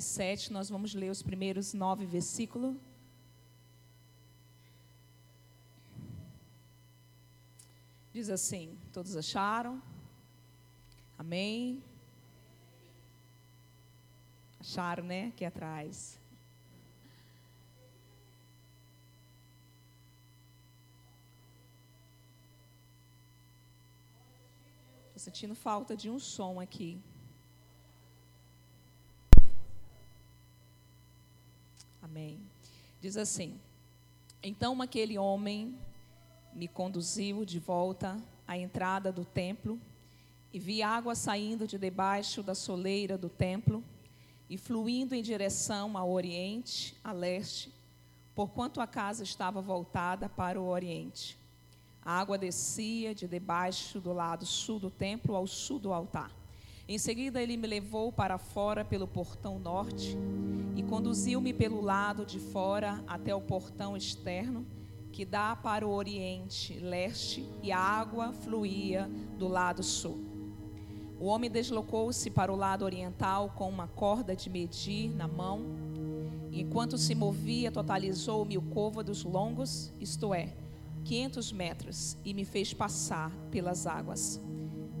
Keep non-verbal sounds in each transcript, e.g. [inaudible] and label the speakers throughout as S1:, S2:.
S1: 7, nós vamos ler os primeiros nove versículos. Diz assim: Todos acharam? Amém? Acharam, né? Aqui atrás. Estou sentindo falta de um som aqui. Amém. Diz assim: Então aquele homem me conduziu de volta à entrada do templo e vi água saindo de debaixo da soleira do templo e fluindo em direção ao oriente, a leste, porquanto a casa estava voltada para o oriente. A água descia de debaixo do lado sul do templo ao sul do altar. Em seguida, ele me levou para fora pelo portão norte e conduziu-me pelo lado de fora até o portão externo, que dá para o oriente, leste, e a água fluía do lado sul. O homem deslocou-se para o lado oriental com uma corda de medir na mão. E enquanto se movia, totalizou mil côvados longos, isto é, 500 metros, e me fez passar pelas águas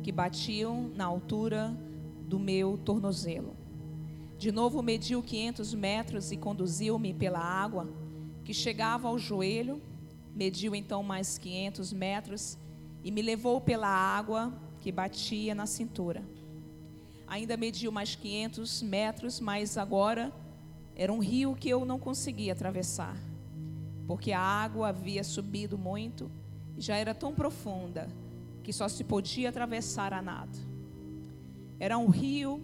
S1: que batiam na altura do meu tornozelo. De novo mediu 500 metros e conduziu-me pela água, que chegava ao joelho. Mediu então mais 500 metros e me levou pela água que batia na cintura. Ainda mediu mais 500 metros, mas agora era um rio que eu não conseguia atravessar, porque a água havia subido muito e já era tão profunda que só se podia atravessar a nado. Era um rio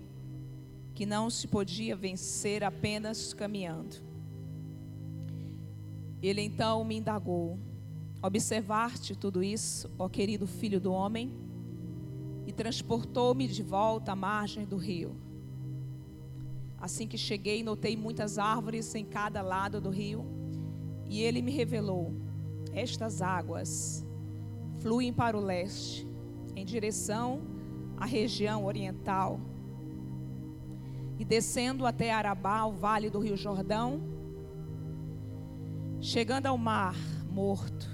S1: que não se podia vencer apenas caminhando. Ele então me indagou: Observaste tudo isso, ó querido filho do homem? E transportou-me de volta à margem do rio. Assim que cheguei, notei muitas árvores em cada lado do rio, e ele me revelou: Estas águas fluem para o leste, em direção à região oriental. E descendo até Arabá, o vale do Rio Jordão, chegando ao mar morto,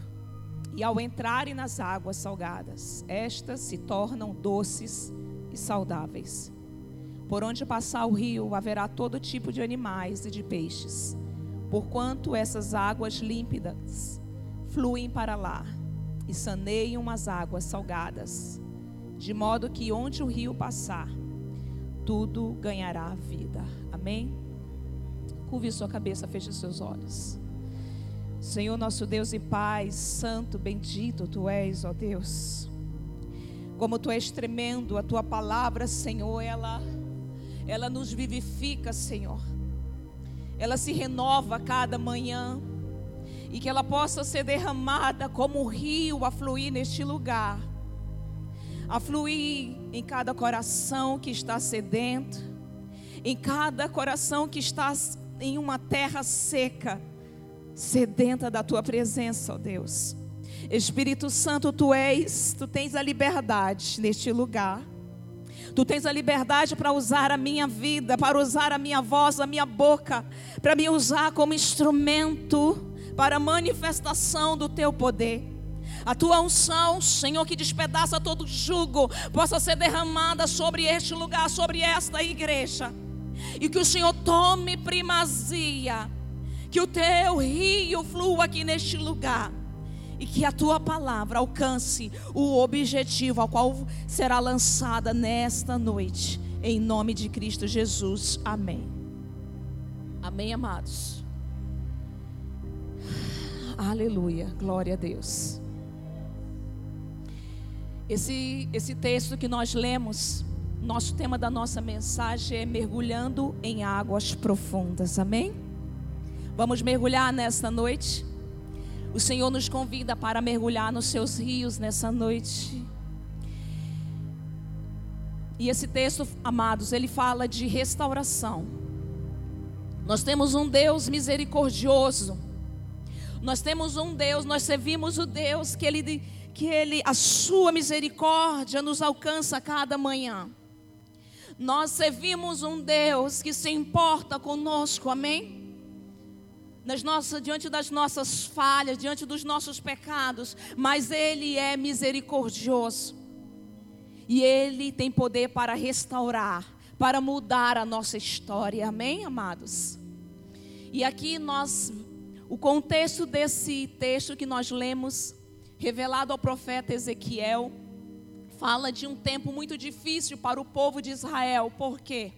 S1: e ao entrarem nas águas salgadas, estas se tornam doces e saudáveis. Por onde passar o rio haverá todo tipo de animais e de peixes, porquanto essas águas límpidas fluem para lá e saneiam as águas salgadas, de modo que onde o rio passar, tudo ganhará vida. Amém? Curve sua cabeça, feche seus olhos. Senhor nosso Deus e Pai, santo, bendito tu és, ó Deus. Como tu és tremendo, a tua palavra, Senhor, ela ela nos vivifica, Senhor. Ela se renova cada manhã e que ela possa ser derramada como um rio a fluir neste lugar, a fluir em cada coração que está sedento, em cada coração que está em uma terra seca, sedenta da tua presença, ó Deus. Espírito Santo, tu és, tu tens a liberdade neste lugar. Tu tens a liberdade para usar a minha vida, para usar a minha voz, a minha boca, para me usar como instrumento para a manifestação do teu poder. A tua unção, Senhor, que despedaça todo jugo, possa ser derramada sobre este lugar, sobre esta igreja. E que o Senhor tome primazia, que o teu rio flua aqui neste lugar. E que a tua palavra alcance o objetivo ao qual será lançada nesta noite. Em nome de Cristo Jesus. Amém. Amém, amados. Aleluia, glória a Deus. Esse, esse texto que nós lemos, nosso tema da nossa mensagem é mergulhando em águas profundas, amém? Vamos mergulhar nessa noite? O Senhor nos convida para mergulhar nos seus rios nessa noite. E esse texto, amados, ele fala de restauração. Nós temos um Deus misericordioso nós temos um Deus, nós servimos o Deus que ele, que ele, a sua misericórdia nos alcança cada manhã. Nós servimos um Deus que se importa conosco, amém? Nas nossas, diante das nossas falhas, diante dos nossos pecados, mas Ele é misericordioso. E Ele tem poder para restaurar, para mudar a nossa história, amém, amados? E aqui nós, o contexto desse texto que nós lemos, revelado ao profeta Ezequiel, fala de um tempo muito difícil para o povo de Israel. Por quê?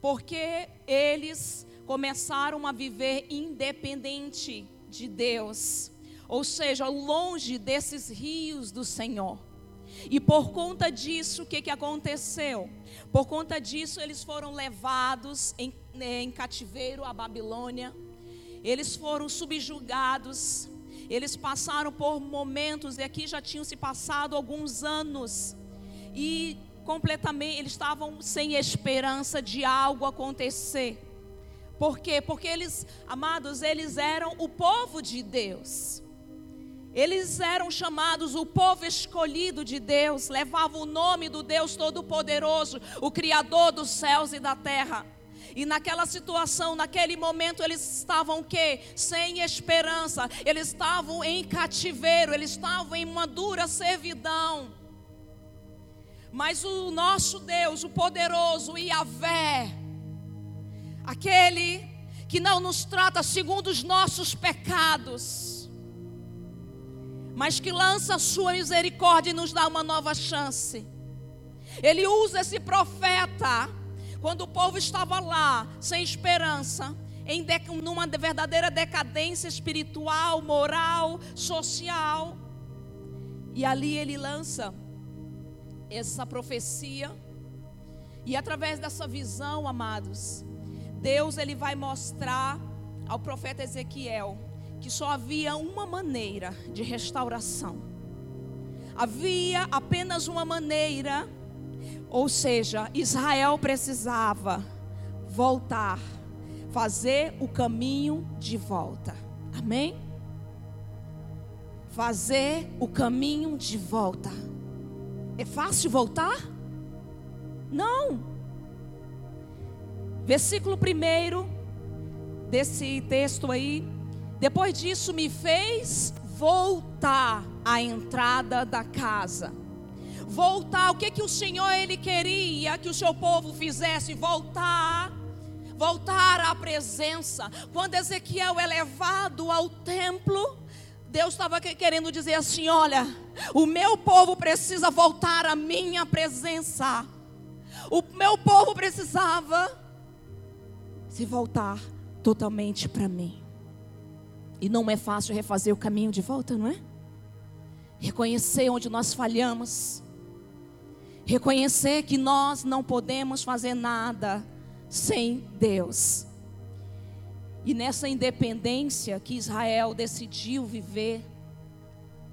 S1: Porque eles começaram a viver independente de Deus, ou seja, longe desses rios do Senhor. E por conta disso, o que, que aconteceu? Por conta disso, eles foram levados em, em cativeiro à Babilônia, eles foram subjugados, eles passaram por momentos, e aqui já tinham se passado alguns anos, e completamente, eles estavam sem esperança de algo acontecer. Por quê? Porque eles, amados, eles eram o povo de Deus. Eles eram chamados o povo escolhido de Deus, levavam o nome do Deus Todo-Poderoso, o Criador dos céus e da terra. E naquela situação, naquele momento, eles estavam o quê? Sem esperança. Eles estavam em cativeiro, eles estavam em uma dura servidão. Mas o nosso Deus, o poderoso Iavé, aquele que não nos trata segundo os nossos pecados, mas que lança a sua misericórdia e nos dá uma nova chance. Ele usa esse profeta quando o povo estava lá, sem esperança, em numa verdadeira decadência espiritual, moral, social. E ali ele lança essa profecia. E através dessa visão, amados, Deus ele vai mostrar ao profeta Ezequiel que só havia uma maneira de restauração. Havia apenas uma maneira ou seja, Israel precisava voltar, fazer o caminho de volta. Amém? Fazer o caminho de volta. É fácil voltar? Não. Versículo 1 desse texto aí. Depois disso, me fez voltar à entrada da casa voltar. O que que o Senhor ele queria que o seu povo fizesse? Voltar. Voltar à presença. Quando Ezequiel é levado ao templo, Deus estava querendo dizer assim: olha, o meu povo precisa voltar à minha presença. O meu povo precisava se voltar totalmente para mim. E não é fácil refazer o caminho de volta, não é? Reconhecer onde nós falhamos, Reconhecer que nós não podemos fazer nada sem Deus. E nessa independência que Israel decidiu viver,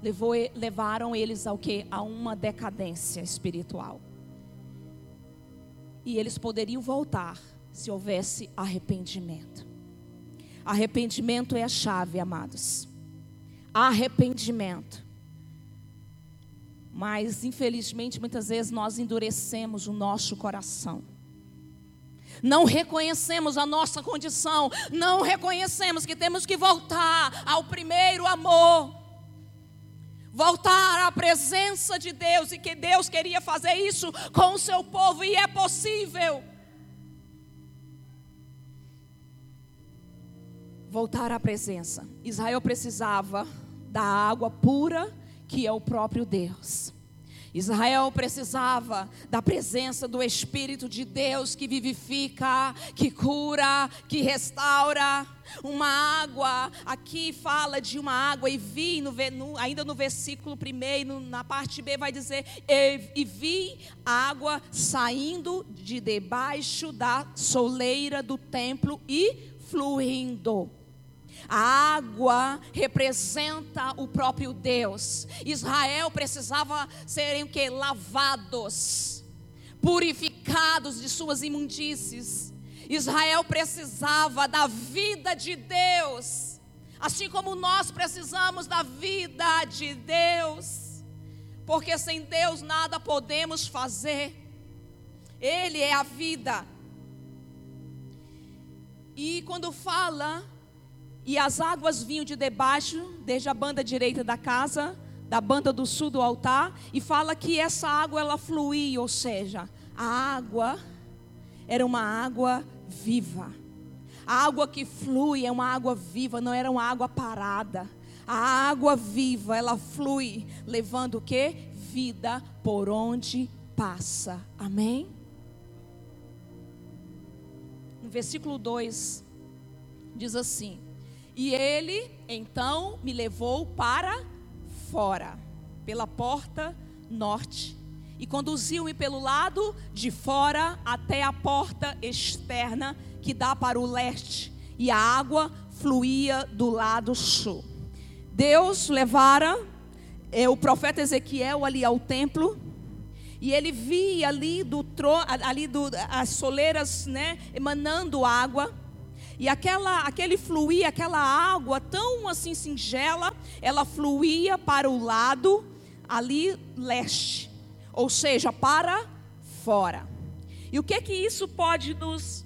S1: levou, levaram eles ao que? A uma decadência espiritual. E eles poderiam voltar se houvesse arrependimento. Arrependimento é a chave, amados. Arrependimento. Mas, infelizmente, muitas vezes nós endurecemos o nosso coração. Não reconhecemos a nossa condição, não reconhecemos que temos que voltar ao primeiro amor, voltar à presença de Deus e que Deus queria fazer isso com o seu povo e é possível. Voltar à presença. Israel precisava da água pura que é o próprio Deus. Israel precisava da presença do Espírito de Deus que vivifica, que cura, que restaura. Uma água, aqui fala de uma água, e vi, no, ainda no versículo primeiro, na parte B, vai dizer: e, e vi água saindo de debaixo da soleira do templo e fluindo. A água representa o próprio Deus. Israel precisava serem o que? Lavados, purificados de suas imundícies. Israel precisava da vida de Deus, assim como nós precisamos da vida de Deus, porque sem Deus nada podemos fazer. Ele é a vida. E quando fala, e as águas vinham de debaixo, desde a banda direita da casa, da banda do sul do altar, e fala que essa água ela fluía, ou seja, a água era uma água viva. A água que flui é uma água viva, não era uma água parada. A água viva, ela flui, levando o que? Vida por onde passa. Amém? No versículo 2, diz assim: E ele então me levou para fora, pela porta norte, e conduziu-me pelo lado de fora até a porta externa que dá para o leste, e a água fluía do lado sul. Deus levara é, o profeta Ezequiel ali ao templo, e ele via ali do ali do, as soleiras, né, emanando água. E aquela, aquele fluir, aquela água tão assim singela, ela fluía para o lado ali leste, ou seja, para fora. E o que que isso pode nos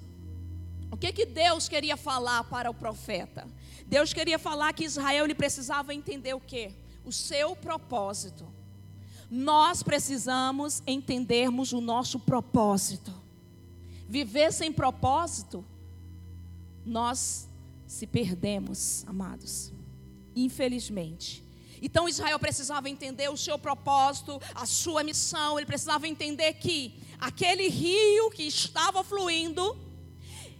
S1: O que que Deus queria falar para o profeta? Deus queria falar que Israel ele precisava entender o quê? O seu propósito. Nós precisamos entendermos o nosso propósito. Viver sem propósito nós se perdemos, amados. Infelizmente. Então Israel precisava entender o seu propósito, a sua missão, ele precisava entender que aquele rio que estava fluindo,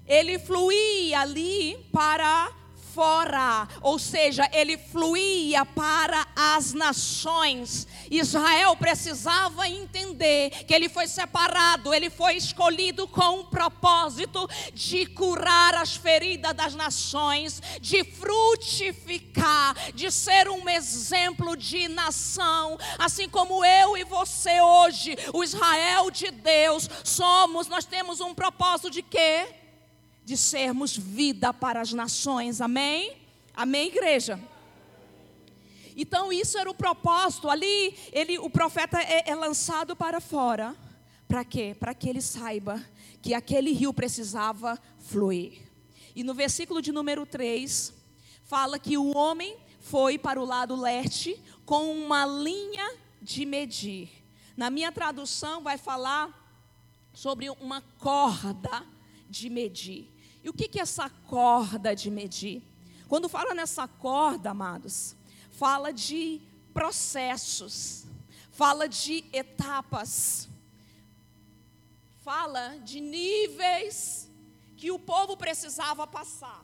S1: ele fluía ali para fora, ou seja, ele fluía para as nações. Israel precisava entender que ele foi separado, ele foi escolhido com um propósito de curar as feridas das nações, de frutificar, de ser um exemplo de nação, assim como eu e você hoje, o Israel de Deus, somos, nós temos um propósito de quê? De sermos vida para as nações. Amém? Amém, igreja? Então isso era o propósito. Ali ele, o profeta é, é lançado para fora. Para quê? Para que ele saiba que aquele rio precisava fluir. E no versículo de número 3, fala que o homem foi para o lado leste com uma linha de medir. Na minha tradução vai falar sobre uma corda de medir. E o que é essa corda de medir? Quando fala nessa corda, amados, fala de processos, fala de etapas, fala de níveis que o povo precisava passar.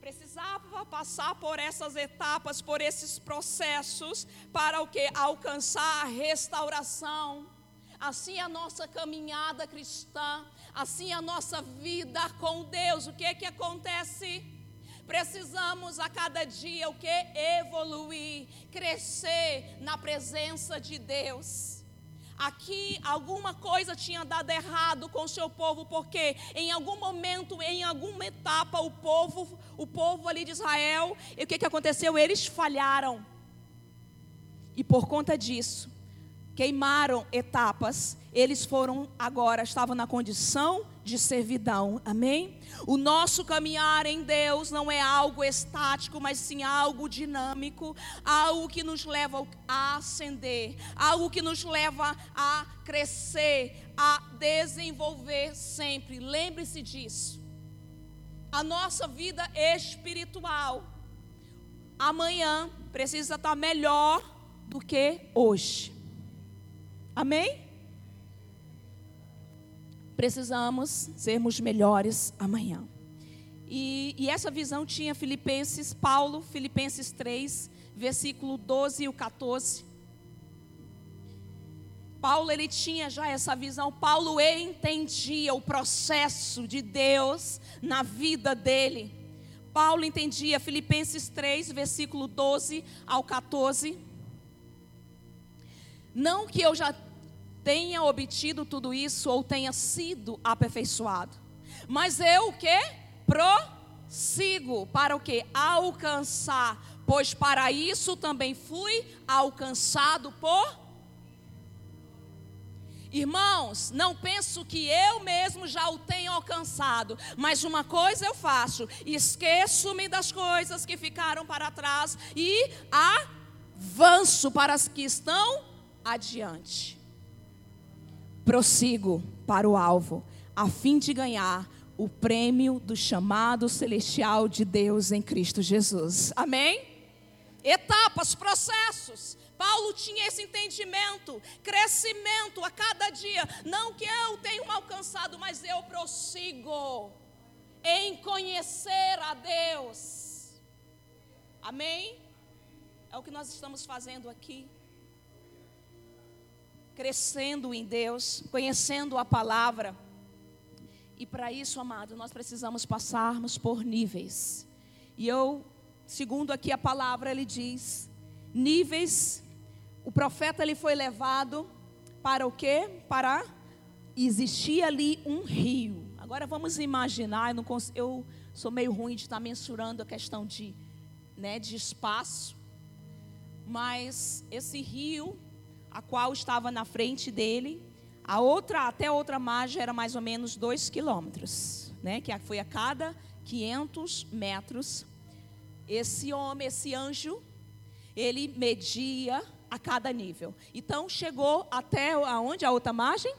S1: Precisava passar por essas etapas, por esses processos, para o que? Alcançar a restauração. Assim a nossa caminhada cristã assim a nossa vida com Deus. O que é que acontece? Precisamos a cada dia o que evoluir, crescer na presença de Deus. Aqui alguma coisa tinha dado errado com o seu povo, porque em algum momento, em alguma etapa, o povo, o povo ali de Israel, e o que, que aconteceu? Eles falharam. E por conta disso, queimaram etapas, eles foram agora, estavam na condição de servidão, amém? O nosso caminhar em Deus não é algo estático, mas sim algo dinâmico, algo que nos leva a ascender, algo que nos leva a crescer, a desenvolver sempre. Lembre-se disso. A nossa vida espiritual amanhã precisa estar melhor do que hoje. Amém? Precisamos sermos melhores amanhã. E, e, essa visão tinha Filipenses, Paulo, Filipenses 3, versículo 12 e o 14. Paulo ele tinha já essa visão. Paulo entendia o processo de Deus na vida dele. Paulo entendia Filipenses 3, versículo 12 ao 14. Não que eu já tenha obtido tudo isso ou tenha sido aperfeiçoado. Mas eu o que? Prossigo para o que? Alcançar, pois para isso também fui alcançado por Irmãos, não penso que eu mesmo já o tenha alcançado, mas uma coisa eu faço: esqueço-me das coisas que ficaram para trás e avanço para as que estão adiante. Prossigo para o alvo, a fim de ganhar o prêmio do chamado celestial de Deus em Cristo Jesus. Amém? Etapas, processos. Paulo tinha esse entendimento, crescimento a cada dia. Não que eu tenha alcançado, mas eu prossigo em conhecer a Deus. Amém? É o que nós estamos fazendo aqui. Crescendo em Deus, conhecendo a palavra. E para isso, amado, nós precisamos passarmos por níveis. E eu, segundo aqui a palavra, ele diz: níveis o profeta ele foi levado para o quê? Para existir ali um rio. Agora vamos imaginar, eu, não eu sou meio ruim de estar mensurando a questão de, né, de espaço, mas esse rio, a qual estava na frente dele, a outra até a outra margem era mais ou menos dois quilômetros, né, que foi a cada 500 metros. Esse homem, esse anjo, ele media a cada nível. Então chegou até aonde a outra margem?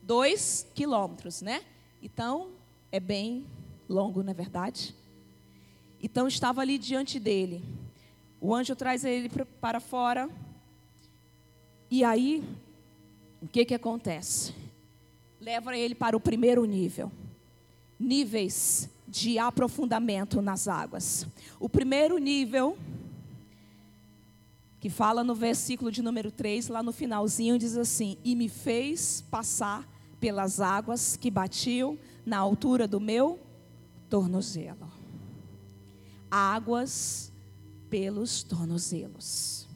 S1: Dois quilômetros, né? Então é bem longo, não é verdade? Então estava ali diante dele. O anjo traz ele para fora. E aí, o que que acontece? Leva ele para o primeiro nível. Níveis de aprofundamento nas águas. O primeiro nível que fala no versículo de número 3, lá no finalzinho, diz assim: E me fez passar pelas águas que batiam na altura do meu tornozelo. Águas pelos tornozelos.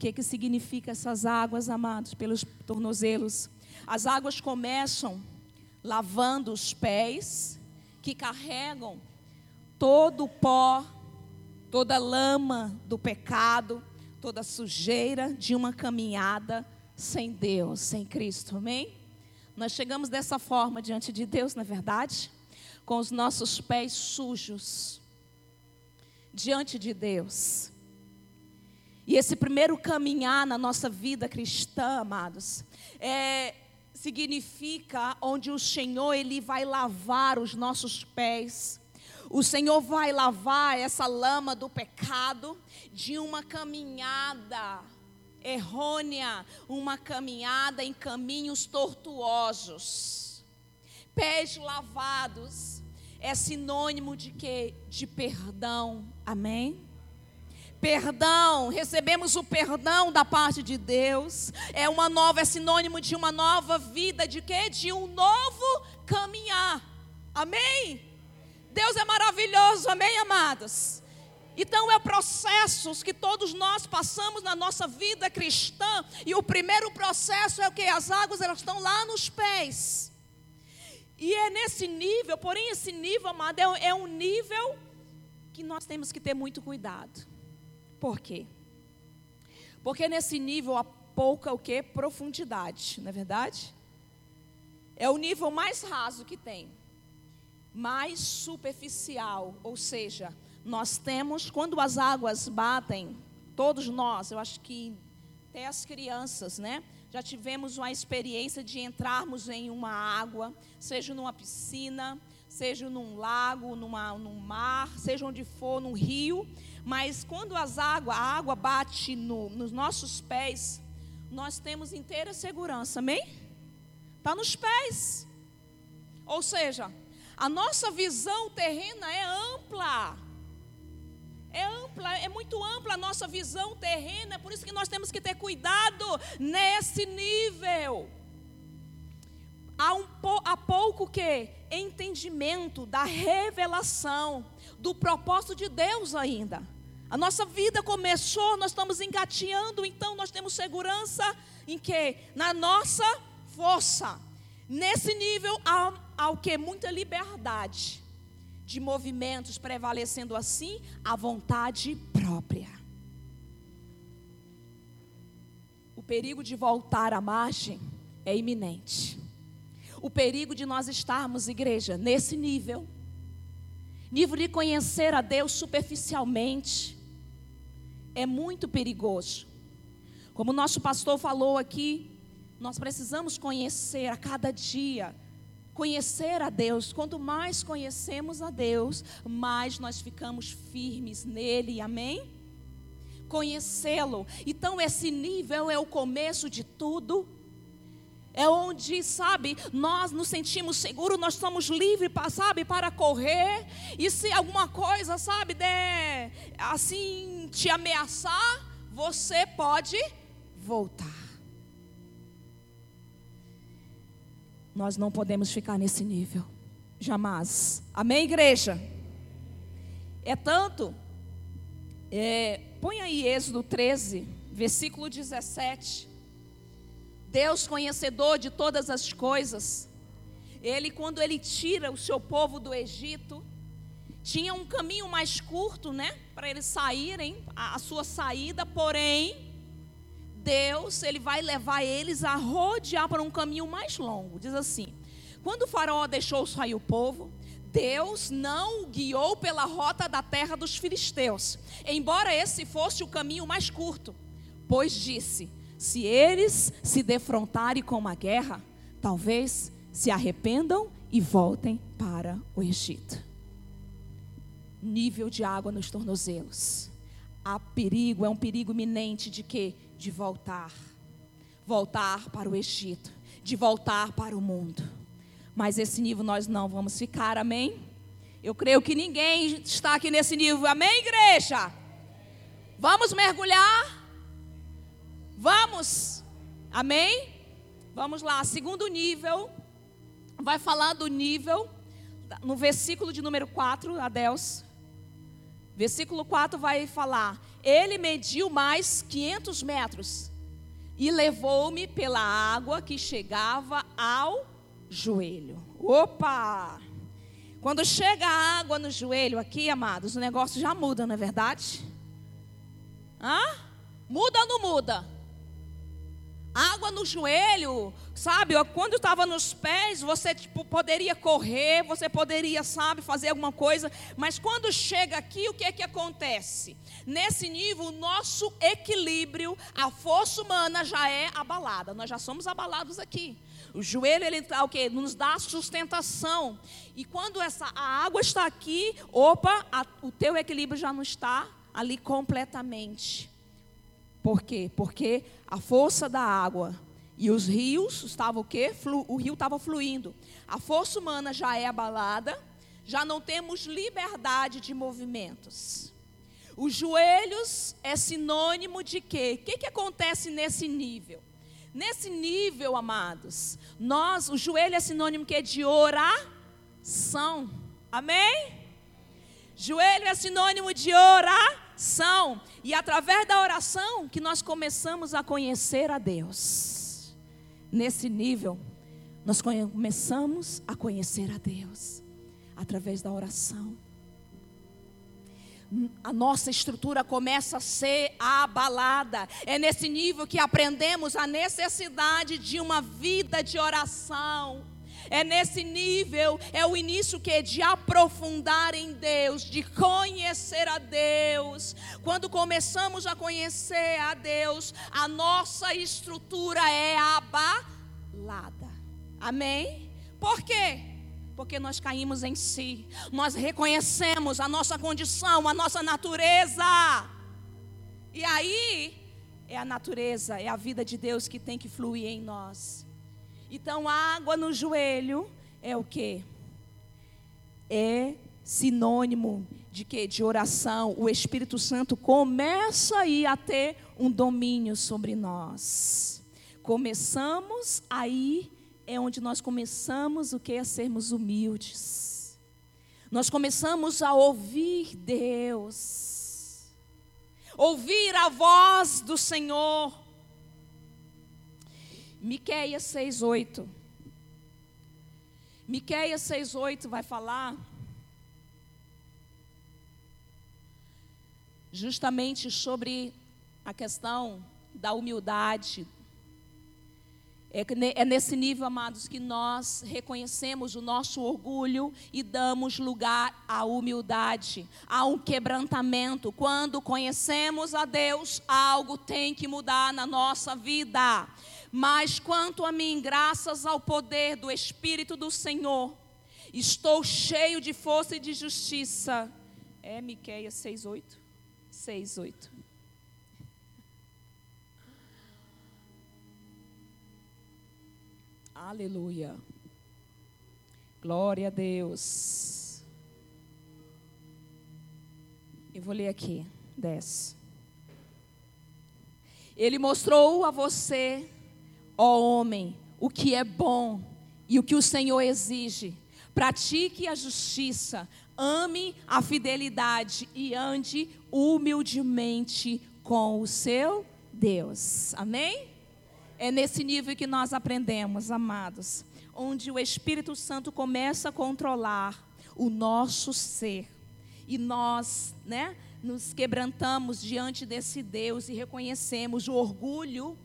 S1: Que, que significa essas águas, amados, pelos tornozelos? As águas começam lavando os pés, que carregam todo o pó, toda a lama do pecado, toda sujeira de uma caminhada sem Deus, sem Cristo, amém? Nós chegamos dessa forma diante de Deus, na é verdade, com os nossos pés sujos diante de Deus. E esse primeiro caminhar na nossa vida cristã, amados, é, significa onde o Senhor ele vai lavar os nossos pés o Senhor vai lavar essa lama do pecado de uma caminhada errônea, uma caminhada em caminhos tortuosos. Pés lavados é sinônimo de quê? De perdão. Amém? Perdão, recebemos o perdão da parte de Deus. É uma nova, é sinônimo de uma nova vida, de quê? De um novo caminhar. Amém? Deus é maravilhoso, amém, amados? Então é processos que todos nós passamos na nossa vida cristã, e o primeiro processo é o que as águas elas estão lá nos pés. E é nesse nível, porém esse nível, amado, é, é um nível que nós temos que ter muito cuidado. Por quê? Porque nesse nível há pouca o que? Profundidade, não é verdade? É o nível mais raso que tem mais superficial, ou seja, nós temos, quando as águas batem, todos nós, eu acho que até as crianças, né? Já tivemos uma experiência de entrarmos em uma água, seja numa piscina, seja num lago, numa, num mar, seja onde for, num rio. Mas quando as águas, a água bate no, nos nossos pés, nós temos inteira segurança, amém? Está nos pés. Ou seja, a nossa visão terrena é ampla. É ampla, é muito ampla a nossa visão terrena, é por isso que nós temos que ter cuidado nesse nível. Há, um, há pouco que entendimento da revelação do propósito de Deus ainda. A nossa vida começou, nós estamos engateando, então nós temos segurança em que? Na nossa força. Nesse nível há ao que muita liberdade de movimentos, prevalecendo assim a vontade própria. O perigo de voltar à margem é iminente. O perigo de nós estarmos, igreja, nesse nível, nível de conhecer a Deus superficialmente, é muito perigoso. Como o nosso pastor falou aqui, nós precisamos conhecer a cada dia, conhecer a Deus. Quanto mais conhecemos a Deus, mais nós ficamos firmes nele, amém? Conhecê-lo. Então, esse nível é o começo de tudo. É onde, sabe, nós nos sentimos seguros, nós somos livres, sabe, para correr. E se alguma coisa, sabe, der assim te ameaçar, você pode voltar. Nós não podemos ficar nesse nível, jamais. Amém, igreja? É tanto. É, põe aí Êxodo 13, versículo 17. Deus conhecedor de todas as coisas, ele quando ele tira o seu povo do Egito, tinha um caminho mais curto, né, para eles saírem, a, a sua saída, porém Deus, ele vai levar eles a rodear para um caminho mais longo. Diz assim: quando o faraó deixou sair o povo, Deus não o guiou pela rota da terra dos filisteus, embora esse fosse o caminho mais curto, pois disse: se eles se defrontarem com uma guerra, talvez se arrependam e voltem para o Egito. Nível de água nos tornozelos. Há perigo, é um perigo iminente de que de voltar, voltar para o Egito, de voltar para o mundo. Mas esse nível nós não vamos ficar, amém? Eu creio que ninguém está aqui nesse nível, amém, igreja? Vamos mergulhar? Vamos, amém? Vamos lá, segundo nível, vai falar do nível, no versículo de número 4, Adeus. Versículo 4 vai falar: ele mediu mais 500 metros e levou-me pela água que chegava ao joelho. Opa! Quando chega a água no joelho aqui, amados, o negócio já muda, não é verdade? Hã? Muda ou não muda? Água no joelho, sabe? Quando estava nos pés, você tipo, poderia correr, você poderia, sabe, fazer alguma coisa. Mas quando chega aqui, o que é que acontece? Nesse nível, o nosso equilíbrio, a força humana já é abalada. Nós já somos abalados aqui. O joelho ele tá, o que nos dá sustentação. E quando essa a água está aqui, opa, a, o teu equilíbrio já não está ali completamente. Por quê? Porque a força da água e os rios estavam o quê? O rio estava fluindo. A força humana já é abalada, já não temos liberdade de movimentos. Os joelhos é sinônimo de quê? O que, que acontece nesse nível? Nesse nível, amados, nós, o joelho é sinônimo que de oração. Amém? Joelho é sinônimo de oração. E através da oração que nós começamos a conhecer a Deus. Nesse nível, nós começamos a conhecer a Deus através da oração. A nossa estrutura começa a ser abalada. É nesse nível que aprendemos a necessidade de uma vida de oração é nesse nível, é o início que de aprofundar em Deus, de conhecer a Deus. Quando começamos a conhecer a Deus, a nossa estrutura é abalada. Amém? Por quê? Porque nós caímos em si. Nós reconhecemos a nossa condição, a nossa natureza. E aí é a natureza, é a vida de Deus que tem que fluir em nós. Então, água no joelho é o que? É sinônimo de que? De oração. O Espírito Santo começa aí a ter um domínio sobre nós. Começamos aí é onde nós começamos o que? A sermos humildes. Nós começamos a ouvir Deus. Ouvir a voz do Senhor Miqueias 6:8. Miqueias 6:8 vai falar justamente sobre a questão da humildade. É, é nesse nível, amados, que nós reconhecemos o nosso orgulho e damos lugar à humildade, a um quebrantamento. Quando conhecemos a Deus, algo tem que mudar na nossa vida. Mas quanto a mim, graças ao poder do Espírito do Senhor, estou cheio de força e de justiça. É Miqueias 6:8. 6:8. Aleluia. Glória a Deus. Eu vou ler aqui, 10. Ele mostrou a você, ó homem, o que é bom e o que o Senhor exige. Pratique a justiça, ame a fidelidade e ande humildemente com o seu Deus. Amém? É nesse nível que nós aprendemos, amados, onde o Espírito Santo começa a controlar o nosso ser. E nós, né, nos quebrantamos diante desse Deus e reconhecemos o orgulho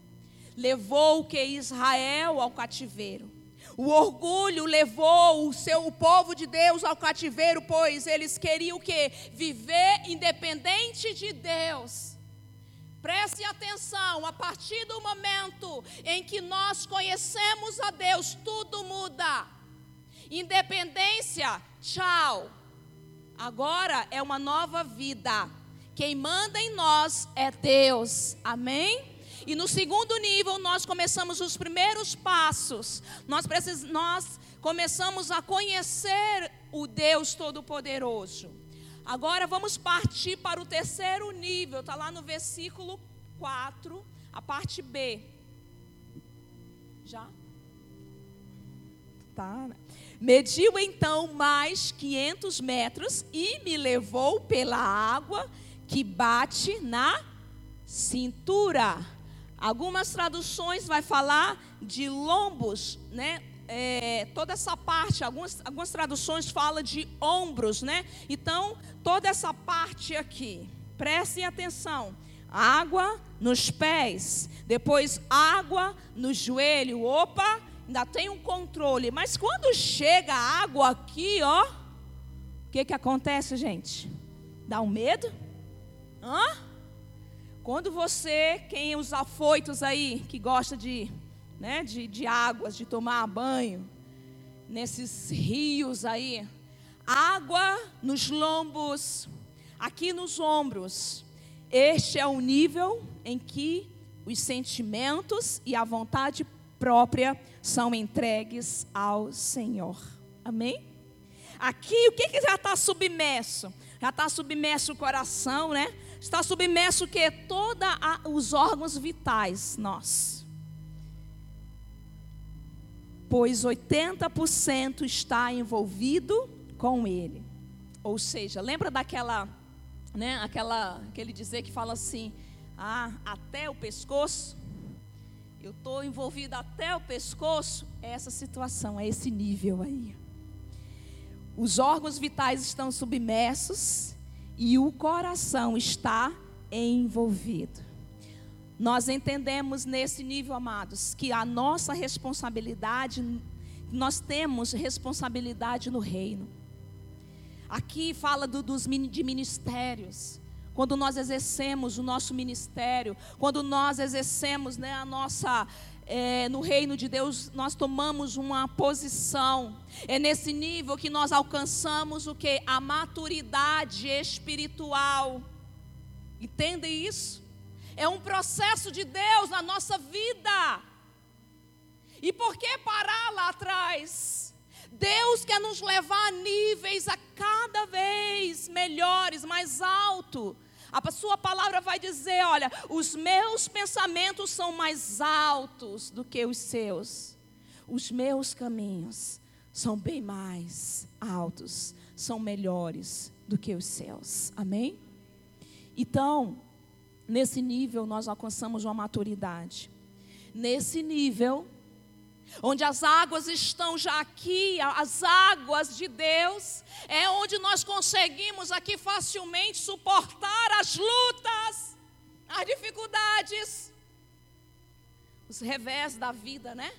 S1: levou o que Israel ao cativeiro. O orgulho levou o seu o povo de Deus ao cativeiro, pois eles queriam o que viver independente de Deus. Preste atenção, a partir do momento em que nós conhecemos a Deus, tudo muda. Independência, tchau. Agora é uma nova vida. Quem manda em nós é Deus. Amém? E no segundo nível, nós começamos os primeiros passos. Nós, precis, nós começamos a conhecer o Deus Todo-Poderoso. Agora vamos partir para o terceiro nível, está lá no versículo 4, a parte B. Já? Tá. Né? Mediu então mais 500 metros e me levou pela água que bate na cintura. Algumas traduções vai falar de lombos, né? é, toda essa parte, algumas, algumas traduções falam de ombros, né? Então, toda essa parte aqui, prestem atenção. Água nos pés, depois água no joelho. Opa, ainda tem um controle. Mas quando chega a água aqui, ó, o que, que acontece, gente? Dá um medo? Hã? Quando você, quem os afoitos aí, que gosta de né, de, de águas, de tomar banho, nesses rios aí. Água nos lombos, aqui nos ombros. Este é o nível em que os sentimentos e a vontade própria são entregues ao Senhor. Amém? Aqui, o que, que já está submerso? Já está submerso o coração, né? Está submerso que? Todos os órgãos vitais, nós pois 80% está envolvido com ele. Ou seja, lembra daquela, né, aquela, aquele dizer que fala assim, ah, até o pescoço? Eu estou envolvido até o pescoço? É essa situação, é esse nível aí. Os órgãos vitais estão submersos e o coração está envolvido. Nós entendemos nesse nível, amados, que a nossa responsabilidade, nós temos responsabilidade no reino. Aqui fala do, dos, de ministérios. Quando nós exercemos o nosso ministério, quando nós exercemos né, a nossa. É, no reino de Deus, nós tomamos uma posição. É nesse nível que nós alcançamos o que? A maturidade espiritual. Entende isso? É um processo de Deus na nossa vida. E por que parar lá atrás? Deus quer nos levar a níveis a cada vez melhores, mais alto. A sua palavra vai dizer: olha, os meus pensamentos são mais altos do que os seus. Os meus caminhos são bem mais altos, são melhores do que os seus. Amém? Então, Nesse nível, nós alcançamos uma maturidade. Nesse nível, onde as águas estão já aqui, as águas de Deus, é onde nós conseguimos aqui facilmente suportar as lutas, as dificuldades. os revés da vida, né?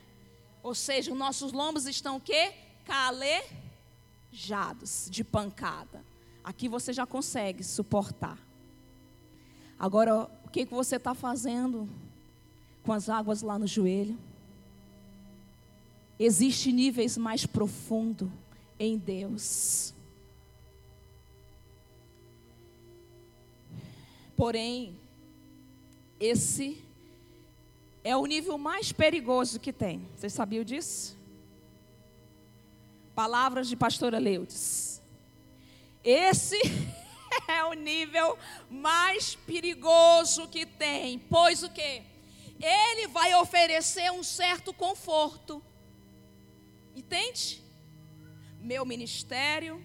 S1: Ou seja, os nossos lombos estão o quê? Calejados de pancada. Aqui você já consegue suportar. Agora, o que, que você está fazendo com as águas lá no joelho? Existem níveis mais profundos em Deus. Porém, esse é o nível mais perigoso que tem. Vocês sabiam disso? Palavras de pastora Leudes. Esse [laughs] é o nível mais perigoso que tem. Pois o quê? Ele vai oferecer um certo conforto. Entende? Meu ministério,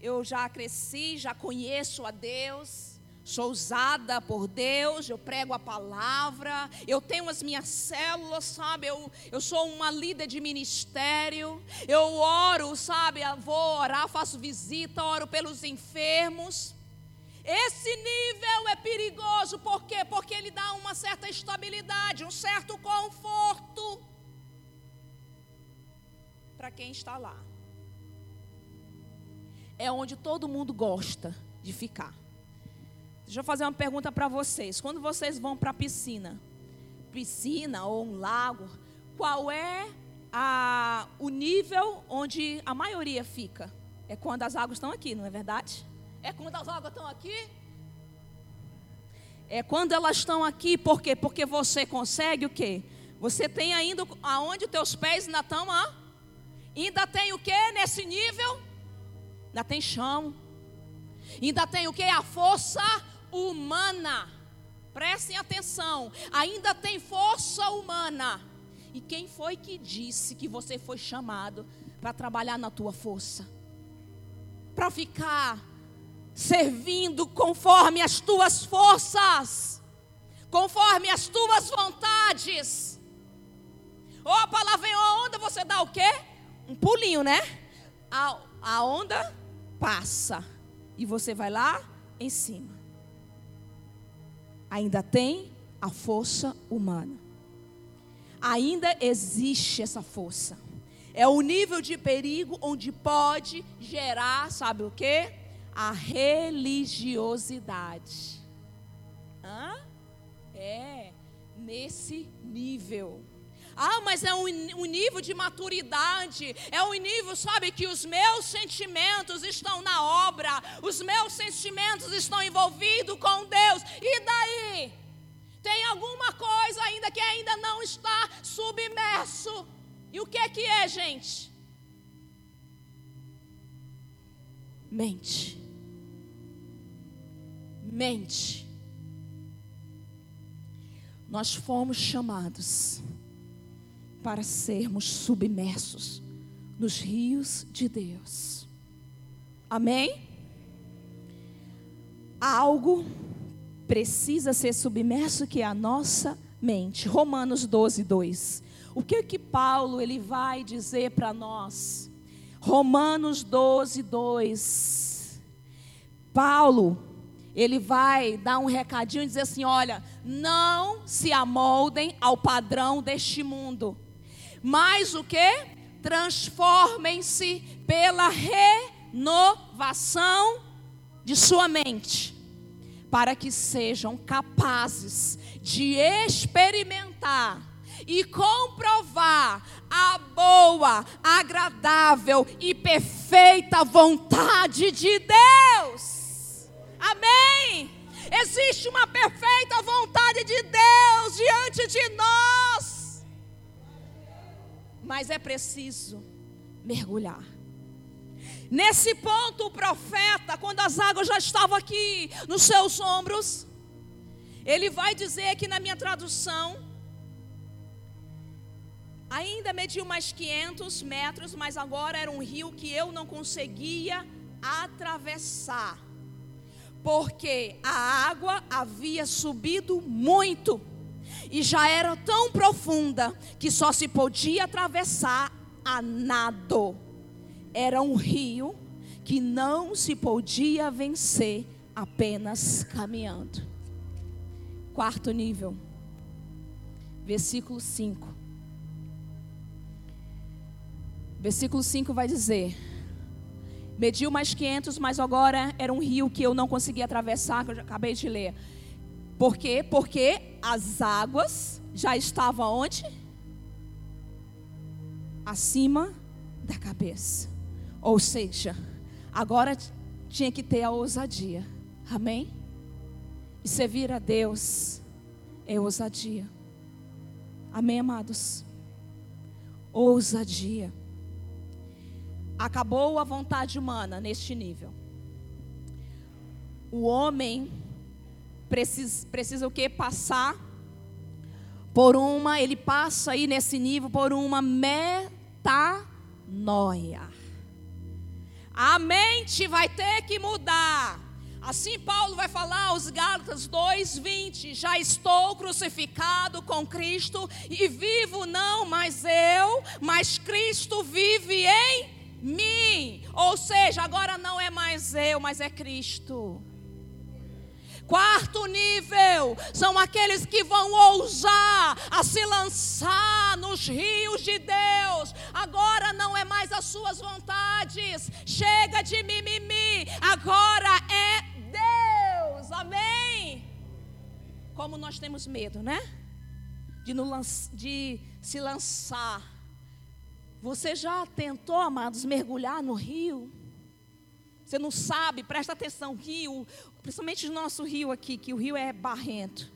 S1: eu já cresci, já conheço a Deus sou usada por Deus, eu prego a palavra, eu tenho as minhas células, sabe? Eu, eu sou uma líder de ministério, eu oro, sabe? Eu vou orar, faço visita, oro pelos enfermos. Esse nível é perigoso, por quê? Porque ele dá uma certa estabilidade, um certo conforto para quem está lá. É onde todo mundo gosta de ficar. Deixa eu fazer uma pergunta para vocês. Quando vocês vão para a piscina, piscina ou um lago, qual é a, o nível onde a maioria fica? É quando as águas estão aqui, não é verdade? É quando as águas estão aqui? É quando elas estão aqui, por quê? Porque você consegue o quê? Você tem ainda aonde os teus pés ainda estão, ah? Ainda tem o quê nesse nível? Ainda tem chão. Ainda tem o quê? A força humana. Prestem atenção, ainda tem força humana. E quem foi que disse que você foi chamado para trabalhar na tua força? Para ficar servindo conforme as tuas forças, conforme as tuas vontades. Ou a palavra vem onda, você dá o quê? Um pulinho, né? A, a onda passa e você vai lá em cima ainda tem a força humana. Ainda existe essa força. É o nível de perigo onde pode gerar, sabe o que? A religiosidade. Hã? É, nesse nível. Ah, mas é um, um, nível de maturidade, é um nível, sabe, que os meus sentimentos estão na obra, os meus sentimentos estão envolvidos com Deus. E daí? Tem alguma coisa ainda que ainda não está submerso. E o que é que é, gente? Mente. Mente. Nós fomos chamados para sermos submersos nos rios de Deus. Amém? Algo precisa ser submerso que é a nossa mente. Romanos 12, 2. O que que Paulo ele vai dizer para nós? Romanos 12, 2. Paulo, ele vai dar um recadinho e dizer assim: olha, não se amoldem ao padrão deste mundo mas o que? Transformem-se pela renovação de sua mente, para que sejam capazes de experimentar e comprovar a boa, agradável e perfeita vontade de Deus. Amém. Existe uma perfeita vontade de Deus diante de nós mas é preciso mergulhar. Nesse ponto, o profeta, quando as águas já estavam aqui nos seus ombros, ele vai dizer aqui na minha tradução, ainda mediu mais 500 metros, mas agora era um rio que eu não conseguia atravessar, porque a água havia subido muito e já era tão profunda que só se podia atravessar a nado. Era um rio que não se podia vencer apenas caminhando. Quarto nível. versículo 5. Versículo 5 vai dizer: Mediu mais 500, mas agora era um rio que eu não conseguia atravessar, que eu já acabei de ler. Por quê? Porque as águas já estavam onde? Acima da cabeça. Ou seja, agora tinha que ter a ousadia. Amém? E servir a Deus é ousadia. Amém, amados? Ousadia. Acabou a vontade humana neste nível. O homem precisa, precisa o que? Passar por uma, ele passa aí nesse nível por uma metanoia. A mente vai ter que mudar. Assim Paulo vai falar aos Gálatas 2:20, já estou crucificado com Cristo e vivo não mais eu, mas Cristo vive em mim. Ou seja, agora não é mais eu, mas é Cristo. Quarto nível são aqueles que vão ousar a se lançar nos rios de Deus. Agora não é mais as suas vontades. Chega de mimimi. Agora é Deus. Amém. Como nós temos medo, né? De, no, de se lançar você já tentou, amados, mergulhar no rio? Você não sabe, presta atenção, rio, principalmente o nosso rio aqui, que o rio é barrento.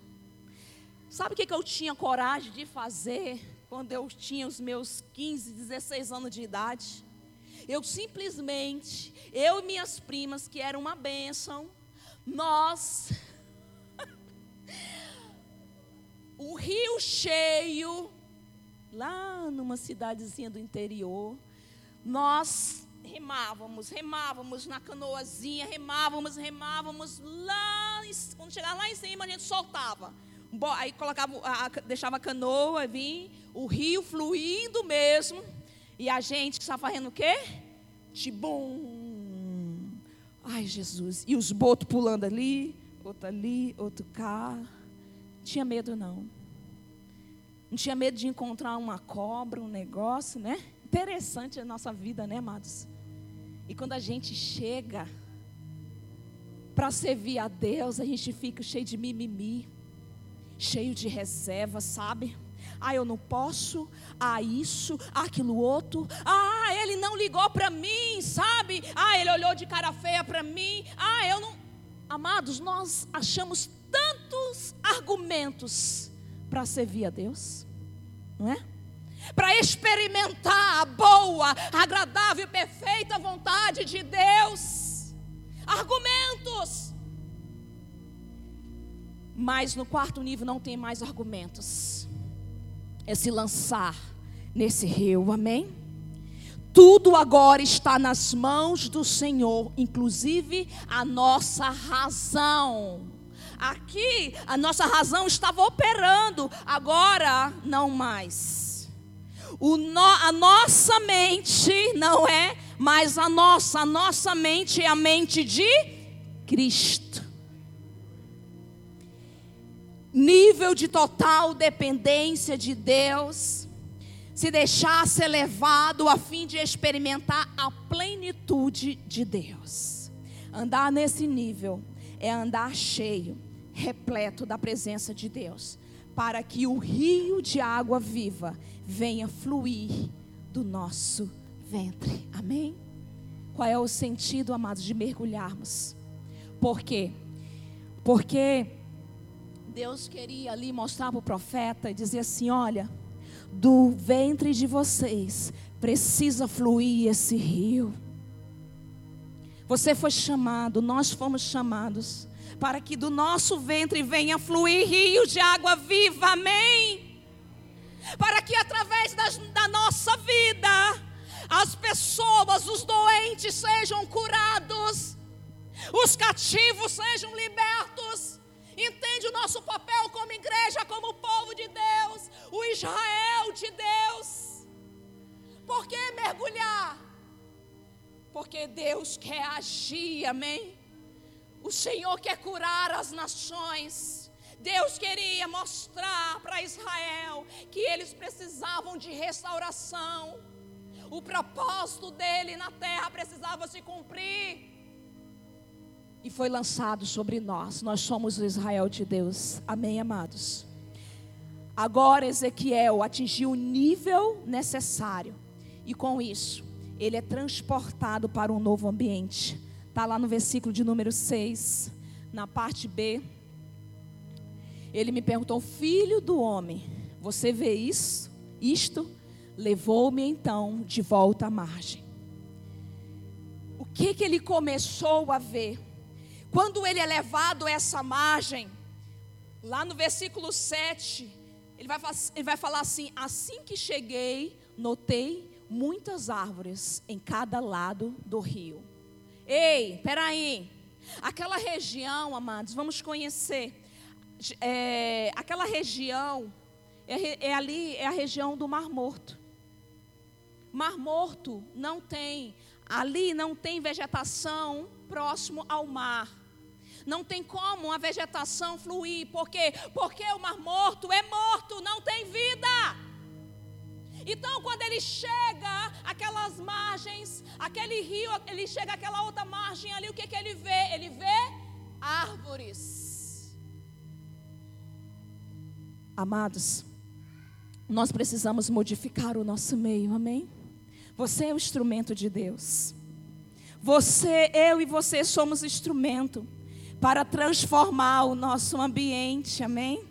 S1: Sabe o que, eu tinha coragem de fazer quando eu tinha os meus 15, 16 anos de idade? Eu simplesmente, eu e minhas primas, que era uma bênção, nós, [laughs] o rio cheio, lá numa cidadezinha do interior, nós remávamos, remávamos na canoazinha, remávamos, remávamos lá, quando chegava lá em cima a gente soltava. Aí colocava, deixava a canoa vir, o rio fluindo mesmo, e a gente estava fazendo o quê? Tibum. Ai, Jesus. E os botos pulando ali, outro ali, outro cá. Tinha medo não. Não tinha medo de encontrar uma cobra, um negócio, né? Interessante a nossa vida, né, amados? E quando a gente chega para servir a Deus, a gente fica cheio de mimimi, cheio de reserva, sabe? Ah, eu não posso. Ah, isso, aquilo outro. Ah, ele não ligou para mim, sabe? Ah, ele olhou de cara feia para mim. Ah, eu não. Amados, nós achamos tantos argumentos para servir a Deus, não é? Para experimentar a boa, agradável e perfeita vontade de Deus. Argumentos. Mas no quarto nível não tem mais argumentos. É se lançar nesse rio, amém? Tudo agora está nas mãos do Senhor, inclusive a nossa razão. Aqui a nossa razão estava operando, agora não mais. No, a nossa mente não é mais a nossa, a nossa mente é a mente de Cristo. Nível de total dependência de Deus, se deixar ser levado a fim de experimentar a plenitude de Deus. Andar nesse nível é andar cheio, repleto da presença de Deus, para que o rio de água viva venha fluir do nosso ventre. Amém? Qual é o sentido, amados, de mergulharmos? Por quê? Porque Deus queria ali mostrar para o profeta e dizer assim: olha, do ventre de vocês precisa fluir esse rio. Você foi chamado, nós fomos chamados para que do nosso ventre venha fluir rios de água viva, amém? Para que através das, da nossa vida, as pessoas, os doentes sejam curados, os cativos sejam libertos. Entende o nosso papel como igreja, como povo de Deus, o Israel de Deus. Por que mergulhar? Porque Deus quer agir, amém? O Senhor quer curar as nações. Deus queria mostrar para Israel que eles precisavam de restauração. O propósito dele na terra precisava se cumprir. E foi lançado sobre nós. Nós somos o Israel de Deus. Amém, amados. Agora Ezequiel atingiu o nível necessário. E com isso, ele é transportado para um novo ambiente. Está lá no versículo de número 6, na parte B. Ele me perguntou: Filho do homem, você vê isso? Isto? Levou-me então de volta à margem. O que, que ele começou a ver? Quando ele é levado a essa margem, lá no versículo 7, ele vai, ele vai falar assim: Assim que cheguei, notei muitas árvores em cada lado do rio. Ei, peraí. Aquela região, amados, vamos conhecer. É, aquela região é, é ali, é a região do Mar Morto. Mar Morto não tem, ali não tem vegetação próximo ao mar. Não tem como a vegetação fluir, por quê? Porque o Mar Morto é morto, não tem vida. Então, quando ele chega aquelas margens, aquele rio, ele chega àquela outra margem ali, o que, que ele vê? Ele vê árvores. Amados, nós precisamos modificar o nosso meio, amém? Você é o instrumento de Deus. Você, eu e você somos instrumento para transformar o nosso ambiente, amém?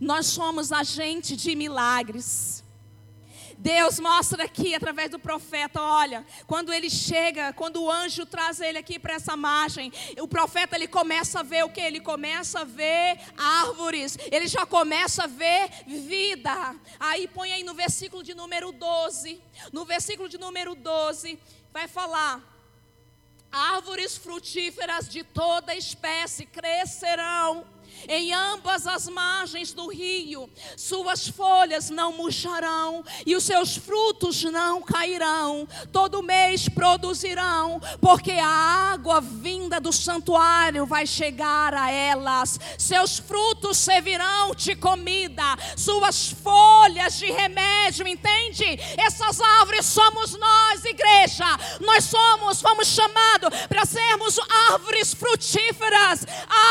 S1: Nós somos agente de milagres. Deus mostra aqui através do profeta, olha, quando ele chega, quando o anjo traz ele aqui para essa margem, o profeta ele começa a ver o que? Ele começa a ver árvores, ele já começa a ver vida. Aí põe aí no versículo de número 12, no versículo de número 12, vai falar: árvores frutíferas de toda espécie crescerão em ambas as margens do rio, suas folhas não murcharão e os seus frutos não cairão. Todo mês produzirão, porque a água vinda do santuário vai chegar a elas. Seus frutos servirão de comida, suas folhas de remédio, entende? Essas árvores somos nós, igreja. Nós somos, fomos chamados para sermos árvores frutíferas,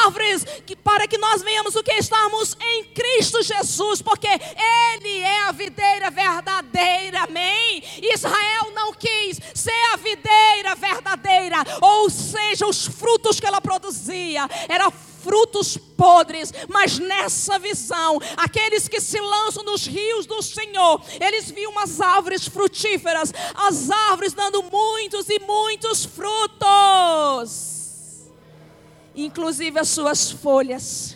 S1: árvores que para que nós venhamos o que estamos em Cristo Jesus, porque Ele é a videira verdadeira, amém? Israel não quis ser a videira verdadeira, ou seja, os frutos que ela produzia eram frutos podres, mas nessa visão, aqueles que se lançam nos rios do Senhor, eles viam as árvores frutíferas, as árvores dando muitos e muitos frutos inclusive as suas folhas.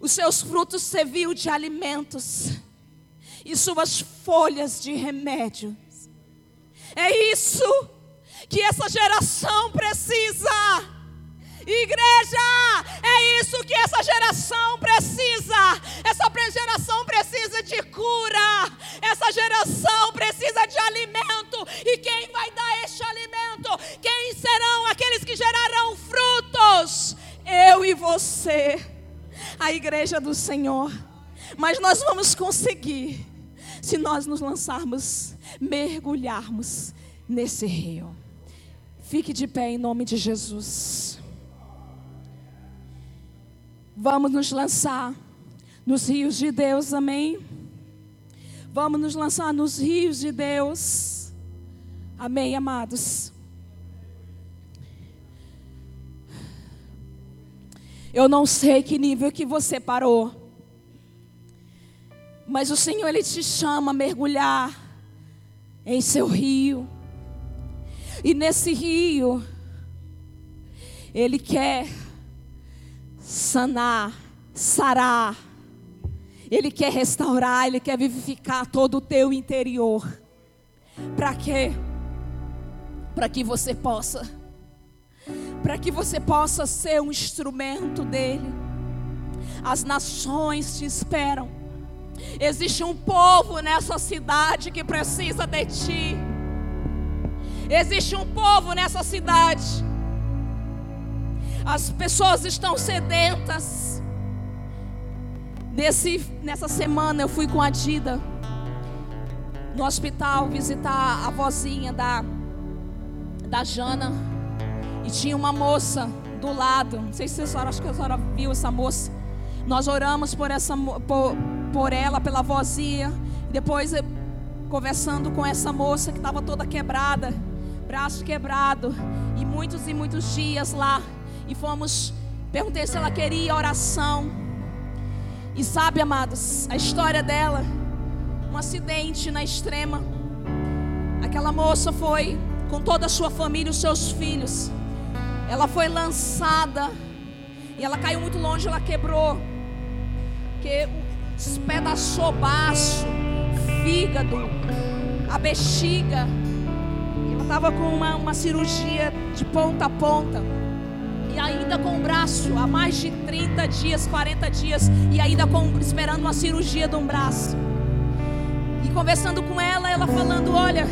S1: Os seus frutos serviam de alimentos e suas folhas de remédio. É isso que essa geração precisa. Igreja, é isso que essa geração precisa. Essa geração precisa de cura. Essa geração precisa de alimento. E quem vai dar este alimento? Quem serão aqueles que gerarão frutos? Eu e você a igreja do Senhor. Mas nós vamos conseguir se nós nos lançarmos, mergulharmos nesse rio. Fique de pé em nome de Jesus. Vamos nos lançar nos rios de Deus, amém? Vamos nos lançar nos rios de Deus, amém, amados? Eu não sei que nível que você parou. Mas o Senhor ele te chama a mergulhar em seu rio. E nesse rio ele quer sanar, sarar. Ele quer restaurar, ele quer vivificar todo o teu interior. Para quê? Para que você possa para que você possa ser um instrumento dele. As nações te esperam. Existe um povo nessa cidade que precisa de ti. Existe um povo nessa cidade. As pessoas estão sedentas. Nesse, nessa semana eu fui com a Dida no hospital visitar a vozinha da, da Jana. E tinha uma moça do lado. Não sei se a senhora, acho que a senhora viu essa moça. Nós oramos por, essa, por, por ela, pela vozinha. Depois, conversando com essa moça que estava toda quebrada, braço quebrado. E muitos e muitos dias lá. E fomos, perguntei se ela queria oração. E sabe, amados, a história dela um acidente na extrema. Aquela moça foi com toda a sua família, os seus filhos. Ela foi lançada e ela caiu muito longe, ela quebrou. Que despedaçou baço, fígado, a bexiga. Ela estava com uma, uma cirurgia de ponta a ponta. E ainda com o braço há mais de 30 dias, 40 dias, e ainda com, esperando uma cirurgia de um braço conversando com ela, ela falando: Olha,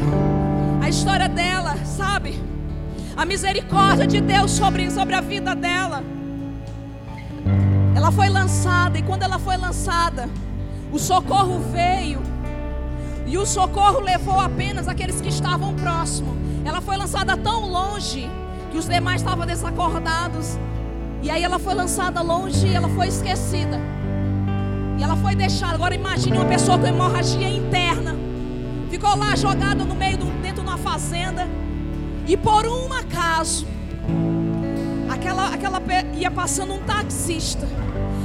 S1: a história dela, sabe? A misericórdia de Deus sobre, sobre a vida dela. Ela foi lançada, e quando ela foi lançada, o socorro veio. E o socorro levou apenas aqueles que estavam próximos. Ela foi lançada tão longe que os demais estavam desacordados. E aí ela foi lançada longe e ela foi esquecida. E ela foi deixada. Agora imagine uma pessoa com hemorragia interna. Ficou lá jogada no meio do, dentro de uma fazenda. E por um acaso, aquela, aquela ia passando um taxista.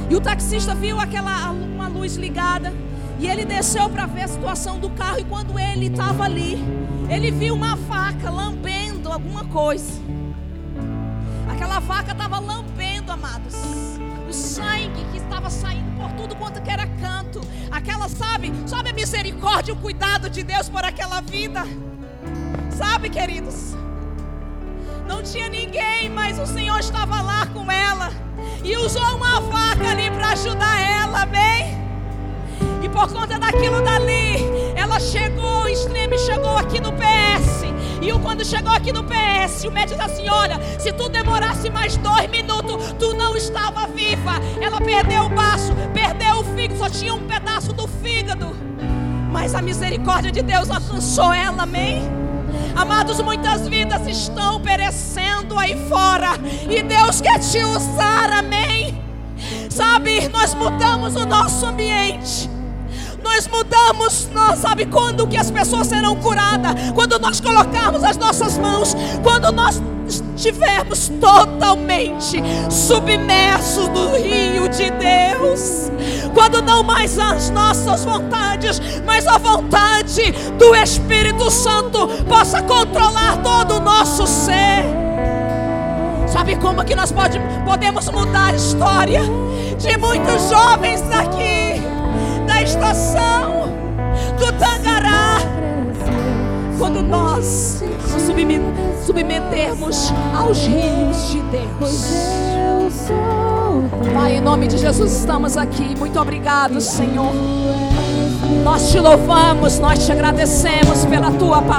S1: E o taxista viu aquela uma luz ligada. E ele desceu para ver a situação do carro. E quando ele estava ali, ele viu uma faca lambendo alguma coisa. Aquela vaca estava lambendo, amados. O sangue que estava saindo por tudo quanto que era canto. Aquela, sabe? Sabe a misericórdia e o cuidado de Deus por aquela vida? Sabe, queridos? Não tinha ninguém, mas o Senhor estava lá com ela. E usou uma vaca ali para ajudar ela, amém? E por conta daquilo dali, ela chegou, o extremo chegou aqui no PS. E quando chegou aqui no PS, o médico disse assim: Olha, se tu demorasse mais dois minutos, tu não estava viva. Ela perdeu o baço, perdeu o fígado, só tinha um pedaço do fígado. Mas a misericórdia de Deus alcançou ela, amém? Amados, muitas vidas estão perecendo aí fora. E Deus quer te usar, amém? Sabe, nós mudamos o nosso ambiente. Nós mudamos, nós sabe quando que as pessoas serão curadas? Quando nós colocarmos as nossas mãos, quando nós estivermos totalmente submersos no rio de Deus. Quando não mais as nossas vontades, mas a vontade do Espírito Santo possa controlar todo o nosso ser. Sabe como que nós pode, podemos mudar a história de muitos jovens daqui? Estação do Tangará. Quando nós nos submetermos aos rios de Deus. Pai, em nome de Jesus, estamos aqui. Muito obrigado, Senhor. Nós te louvamos, nós te agradecemos pela tua palavra.